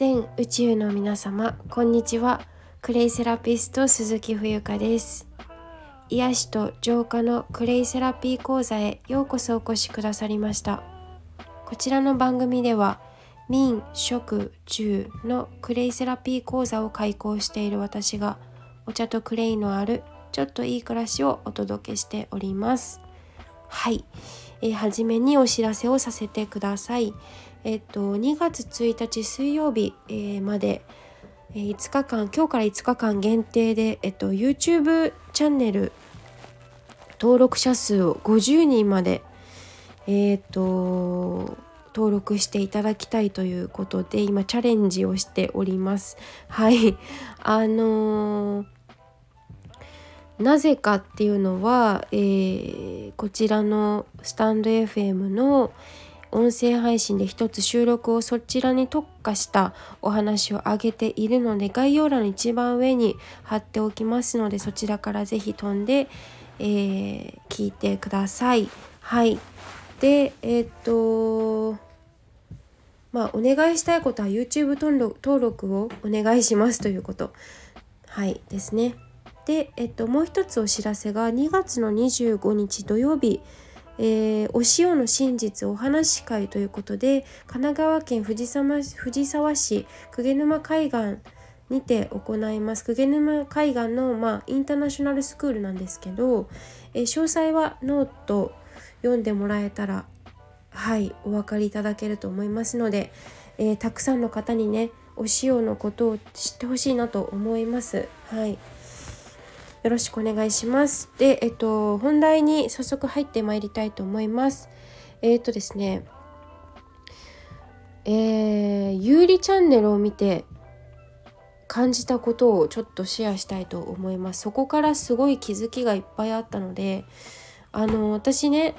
全宇宙の皆様こんにちは。クレイセラピスト鈴木冬香です。癒しと浄化のクレイセラピー講座へようこそお越しくださりました。こちらの番組では民食住のクレイセラピー講座を開講している私がお茶とクレイのあるちょっといい暮らしをお届けしております。はい、えー、初めにお知らせをさせてください。えっと2月1日水曜日、えー、まで、えー、5日間今日から5日間限定で、えっと、YouTube チャンネル登録者数を50人までえっと登録していただきたいということで今チャレンジをしております。はい。あのー、なぜかっていうのは、えー、こちらのスタンド FM の、音声配信で一つ収録をそちらに特化したお話を上げているので概要欄の一番上に貼っておきますのでそちらから是非飛んで、えー、聞いてください。はいでえー、っとまあお願いしたいことは YouTube 登録をお願いしますということはいですね。で、えっと、もう一つお知らせが2月の25日土曜日えー、お塩の真実お話し会ということで神奈川県藤沢藤沢市鵠沼海岸にて行います鵠沼海岸の、まあ、インターナショナルスクールなんですけど、えー、詳細はノート読んでもらえたらはいお分かりいただけると思いますので、えー、たくさんの方にねお塩のことを知ってほしいなと思います。はいよろしくお願いします。で、えっと、本題に早速入ってまいりたいと思います。えっとですね、えー、有利チャンネルを見て感じたことをちょっとシェアしたいと思います。そこからすごい気づきがいっぱいあったので、あの、私ね、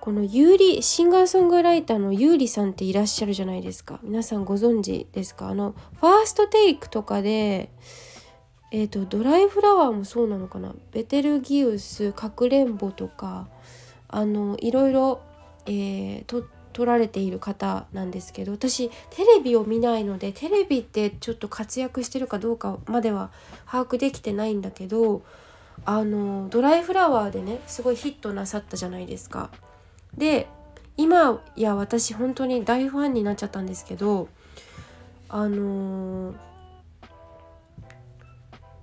この有利シンガーソングライターの優里さんっていらっしゃるじゃないですか皆さんご存知ですか？あのファーストテイクとかでえーと、ドライフラワーもそうなのかな？ベテルギウスかくれんぼとかあのいろいろ、えー、と撮られている方なんですけど私テレビを見ないのでテレビってちょっと活躍してるかどうかまでは把握できてないんだけどあのドライフラワーでねすごいヒットなさったじゃないですか。で今や私本当に大ファンになっちゃったんですけどあのー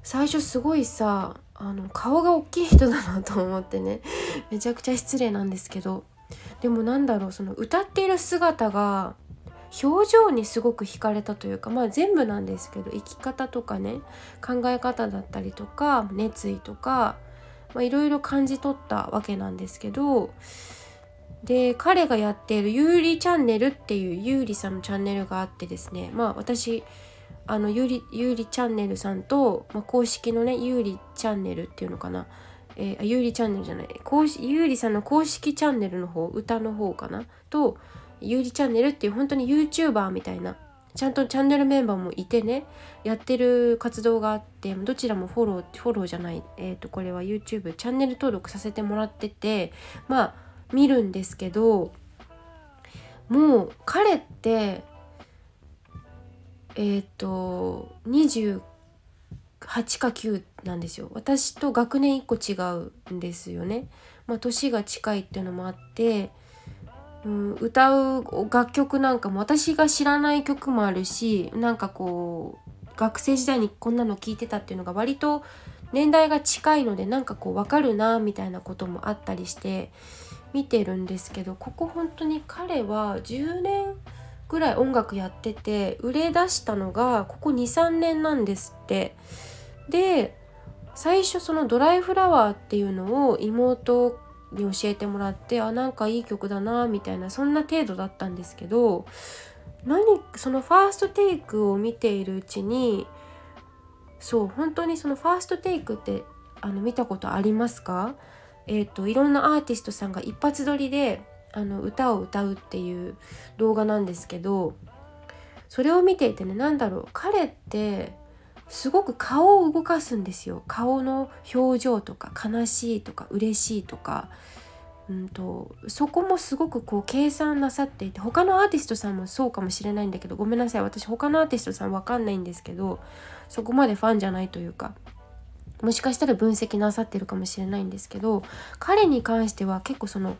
最初すごいさあの顔が大きい人だなと思ってね。めちゃくちゃ失礼なんですけど。でもなんだろうその歌っている姿が表情にすごく惹かれたというかまあ全部なんですけど生き方とかね考え方だったりとか熱意とかいろいろ感じ取ったわけなんですけど。で彼がやっているゆうりチャンネルっていうゆうりさんのチャンネルがあってですねまあ私あのゆりゆりチャンネルさんと、まあ、公式のねゆりチャンネルっていうのかな。えー、ゆりチャンネルじゃない。公式ゆりさんの公式チャンネルの方歌の方かな。とゆりチャンネルっていう本当に YouTuber みたいなちゃんとチャンネルメンバーもいてねやってる活動があってどちらもフォローフォローじゃない。え、ー、とこれは YouTube チャンネル登録させてもらっててまあ見るんですけどもう彼ってえっ、ー、と28か9なんですよ私と学年1個違うんですよね。まあ、年が近いっていうのもあって、うん、歌う楽曲なんかも私が知らない曲もあるしなんかこう学生時代にこんなの聞いてたっていうのが割と年代が近いのでなんかこう分かるなみたいなこともあったりして見てるんですけどここ本当に彼は10年ぐらい音楽やってて売れ出したのがここ23年なんですって。で最初その「ドライフラワー」っていうのを妹に教えてもらってあなんかいい曲だなみたいなそんな程度だったんですけど何そのファーストテイクを見ているうちにそう本当にそのファーストテイクってあの見たことありますか？えっ、ー、といろんなアーティストさんが一発撮りであの歌を歌うっていう動画なんですけどそれを見ていてね何だろう彼ってすごく顔を動かすんですよ。顔の表情とか悲しいとか嬉しいとかうんと、そこもすごくこう計算なさっていて他のアーティストさんもそうかもしれないんだけどごめんなさい私他のアーティストさん分かんないんですけどそこまでファンじゃないというかもしかしたら分析なさってるかもしれないんですけど彼に関しては結構その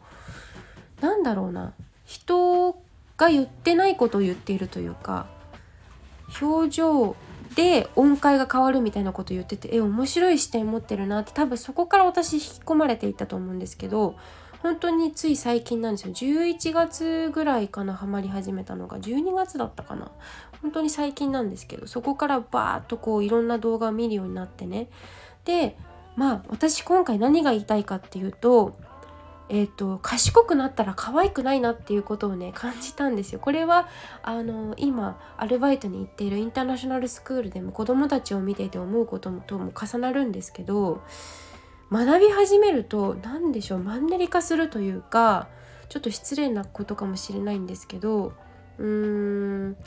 なんだろうな。人が言ってないことを言っているというか表情で音階が変わるみたいなこと言っててえ面白い視点持ってるなって多分そこから私引き込まれていったと思うんですけど本当につい最近なんですよ。11月ぐらいかなハマり始めたのが12月だったかな。本当に最近なんですけどそこからバーッとこういろんな動画を見るようになってね。でまあ私今回何が言いたいかっていうとえーと、賢くなったら可愛くないなっていうことをね感じたんですよ。これはあの今アルバイトに行っているインターナショナルスクールでも子どもたちを見ていて思うこととも重なるんですけど学び始めると何でしょうマンネリ化するというかちょっと失礼なことかもしれないんですけどうーん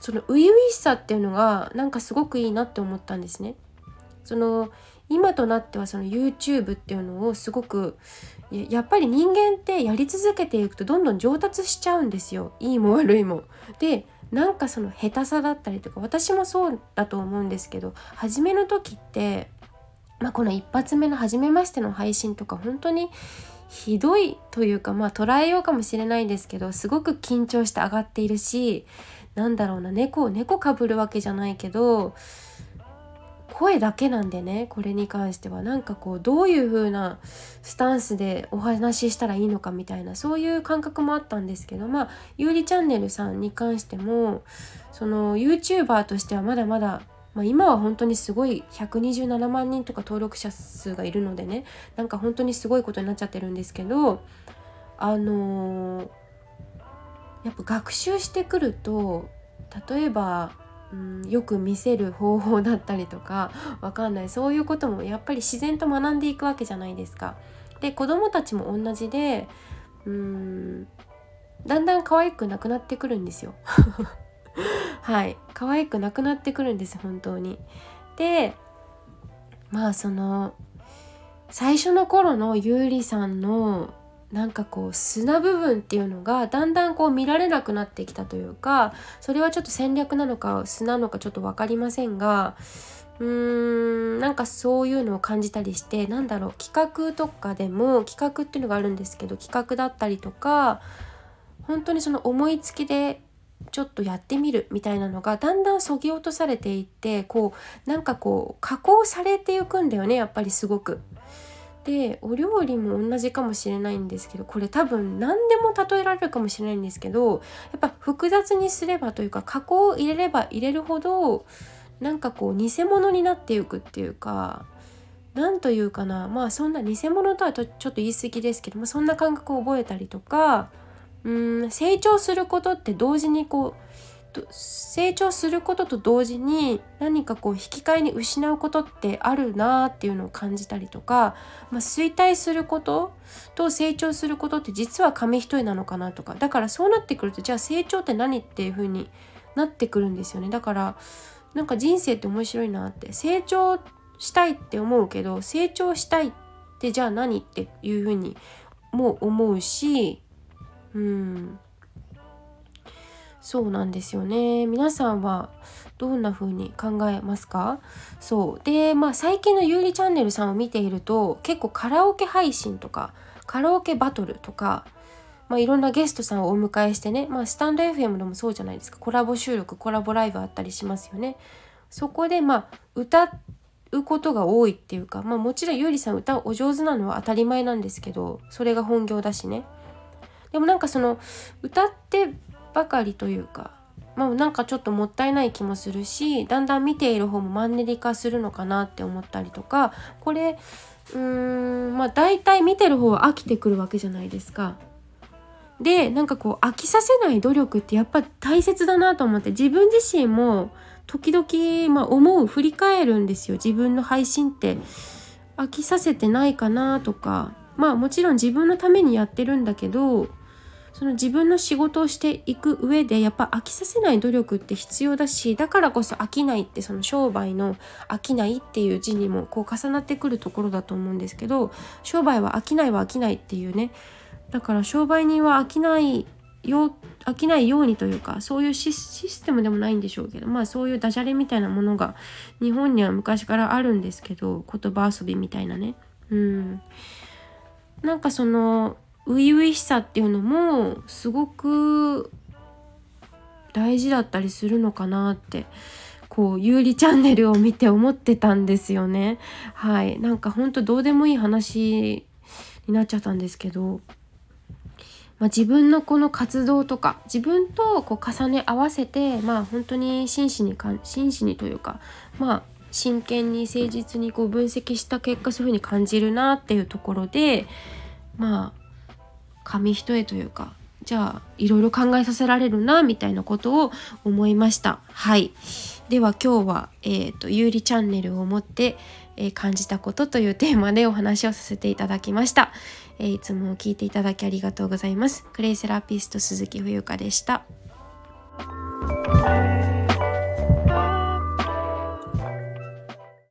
その初々しさっていうのがなんかすごくいいなって思ったんですね。その今となってはその YouTube っていうのをすごくやっぱり人間ってやり続けていくとどんどん上達しちゃうんですよいいも悪いも。でなんかその下手さだったりとか私もそうだと思うんですけど初めの時って、まあ、この一発目の初めましての配信とか本当にひどいというかまあ捉えようかもしれないんですけどすごく緊張して上がっているしなんだろうな猫を猫かぶるわけじゃないけど声だけなんでねこれに関しては。なんかこうどういう風なスタンスでお話ししたらいいのかみたいなそういう感覚もあったんですけどまあゆうりチャンネルさんに関してもその YouTuber としてはまだまだまあ、今は本当にすごい127万人とか登録者数がいるのでねなんか本当にすごいことになっちゃってるんですけどあのー、やっぱ学習してくると例えばうん、よく見せる方法だったりとかわかんないそういうこともやっぱり自然と学んでいくわけじゃないですか。で子供たちも同じでうんだんだん可愛くなくなってくるんですよ。はい可愛くなくなってくるんです本当に。でまあその最初の頃のゆうりさんのなんかこう砂部分っていうのがだんだんこう見られなくなってきたというかそれはちょっと戦略なのか素なのかちょっと分かりませんがうーんなんかそういうのを感じたりしてなんだろう企画とかでも企画っていうのがあるんですけど企画だったりとか本当にその思いつきでちょっとやってみるみたいなのがだんだんそぎ落とされていってこうなんかこう加工されていくんだよねやっぱりすごく。でお料理も同じかもしれないんですけどこれ多分何でも例えられるかもしれないんですけどやっぱ複雑にすればというか加工を入れれば入れるほどなんかこう偽物になっていくっていうか何というかなまあそんな偽物とはちょっと言い過ぎですけどもそんな感覚を覚えたりとかうん成長することって同時にこう成長することと同時に何かこう引き換えに失うことってあるなっていうのを感じたりとか、まあ、衰退することと成長することって実は紙一重なのかなとか。だからそうなってくるとじゃあ成長って何っていう風になってくるんですよね。だからなんか人生って面白いなって。成長したいって思うけど成長したいってじゃあ何っていう風にも思うしうん。そうなんですよね皆さんはどんな風に考えますか？そうでまあ最近のゆうりチャンネルさんを見ていると結構カラオケ配信とかカラオケバトルとかまあ、いろんなゲストさんをお迎えしてね、まあ、スタンド FM でもそうじゃないですかコラボ収録コラボライブあったりしますよね。そこでまあ歌うことが多いっていうか、まあ、もちろんゆうりさん歌お上手なのは当たり前なんですけどそれが本業だしね。でもなんかその歌ってばかりというかまあなんかちょっともったいない気もするしだんだん見ている方もマンネリ化するのかなって思ったりとかこれうーんまあ大体見てる方は飽きてくるわけじゃないですか。でなんかこう飽きさせない努力ってやっぱ大切だなと思って自分自身も時々、まあ、思う振り返るんですよ自分の配信って飽きさせてないかなとかまあもちろん自分のためにやってるんだけどその自分の仕事をしていく上でやっぱ飽きさせない努力って必要だしだからこそ飽きないってその商売の飽きないっていう字にもこう重なってくるところだと思うんですけど商売は飽きないは飽きないっていうねだから商売人は飽きないよ飽きないようにというかそういうシステムでもないんでしょうけどまあそういうダジャレみたいなものが日本には昔からあるんですけど言葉遊びみたいなね。うん。なんかその初々しさっていうのもすごく大事だったりするのかなってこう有利チャンネルを見て思ってたんですよね。はい。なんかほんとどうでもいい話になっちゃったんですけどまあ、自分のこの活動とか自分とこう重ね合わせてまあ本当に真摯にか真摯にというかまあ真剣に誠実にこう分析した結果そういうふうに感じるなっていうところでまあ紙一重というかじゃあいろいろ考えさせられるなみたいなことを思いましたはいでは今日は、えーと、有利チャンネルを持って、えー、感じたことというテーマでお話をさせていただきましたえー、いつも聞いていただきありがとうございます。クレイセラピスト鈴木冬香でした。